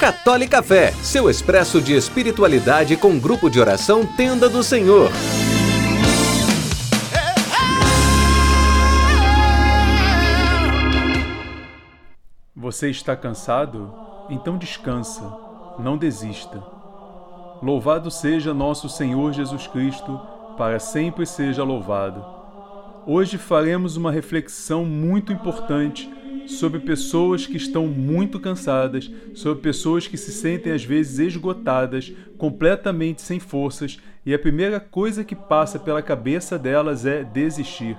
Católica Fé, seu expresso de espiritualidade com grupo de oração Tenda do Senhor. Você está cansado? Então descansa, não desista. Louvado seja nosso Senhor Jesus Cristo, para sempre seja louvado. Hoje faremos uma reflexão muito importante sobre pessoas que estão muito cansadas, sobre pessoas que se sentem às vezes esgotadas, completamente sem forças, e a primeira coisa que passa pela cabeça delas é desistir.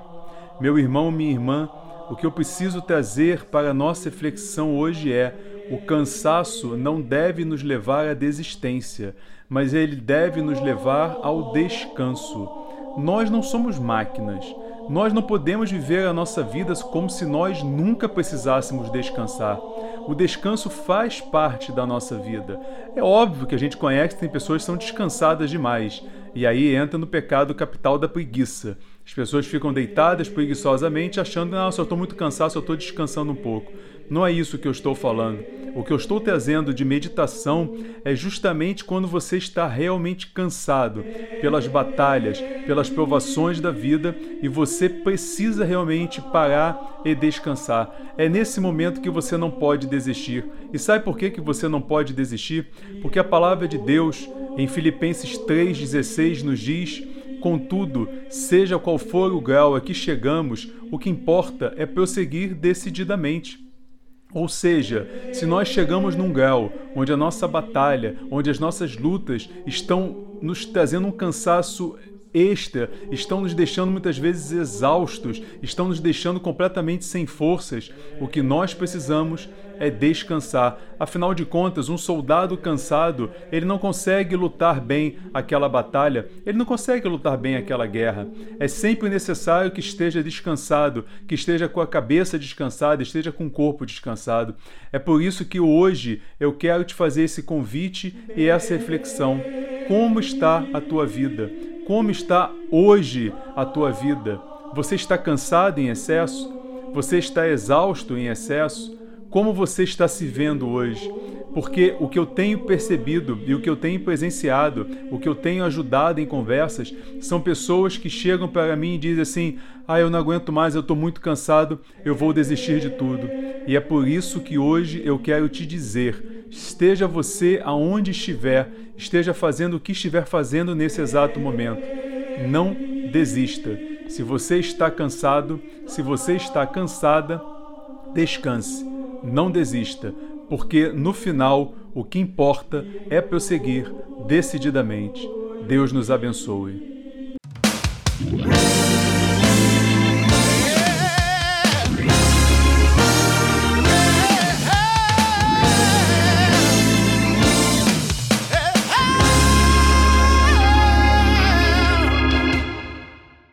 Meu irmão, minha irmã, o que eu preciso trazer para a nossa reflexão hoje é: o cansaço não deve nos levar à desistência, mas ele deve nos levar ao descanso. Nós não somos máquinas. Nós não podemos viver a nossa vida como se nós nunca precisássemos descansar. O descanso faz parte da nossa vida. É óbvio que a gente conhece que tem pessoas que são descansadas demais, e aí entra no pecado capital da preguiça. As pessoas ficam deitadas preguiçosamente achando, não, eu estou muito cansado, eu estou descansando um pouco. Não é isso que eu estou falando. O que eu estou trazendo de meditação é justamente quando você está realmente cansado pelas batalhas, pelas provações da vida e você precisa realmente parar e descansar. É nesse momento que você não pode desistir. E sabe por que, que você não pode desistir? Porque a palavra de Deus, em Filipenses 3,16, nos diz. Contudo, seja qual for o grau a que chegamos, o que importa é prosseguir decididamente. Ou seja, se nós chegamos num grau onde a nossa batalha, onde as nossas lutas estão nos trazendo um cansaço extra, estão nos deixando muitas vezes exaustos, estão nos deixando completamente sem forças. O que nós precisamos é descansar. Afinal de contas, um soldado cansado, ele não consegue lutar bem aquela batalha, ele não consegue lutar bem aquela guerra. É sempre necessário que esteja descansado, que esteja com a cabeça descansada, esteja com o corpo descansado. É por isso que hoje eu quero te fazer esse convite e essa reflexão. Como está a tua vida? Como está hoje a tua vida? Você está cansado em excesso? Você está exausto em excesso? Como você está se vendo hoje? Porque o que eu tenho percebido e o que eu tenho presenciado, o que eu tenho ajudado em conversas, são pessoas que chegam para mim e dizem assim: Ah, eu não aguento mais, eu estou muito cansado, eu vou desistir de tudo. E é por isso que hoje eu quero te dizer: esteja você aonde estiver, esteja fazendo o que estiver fazendo nesse exato momento. Não desista. Se você está cansado, se você está cansada, descanse. Não desista, porque no final o que importa é prosseguir decididamente. Deus nos abençoe.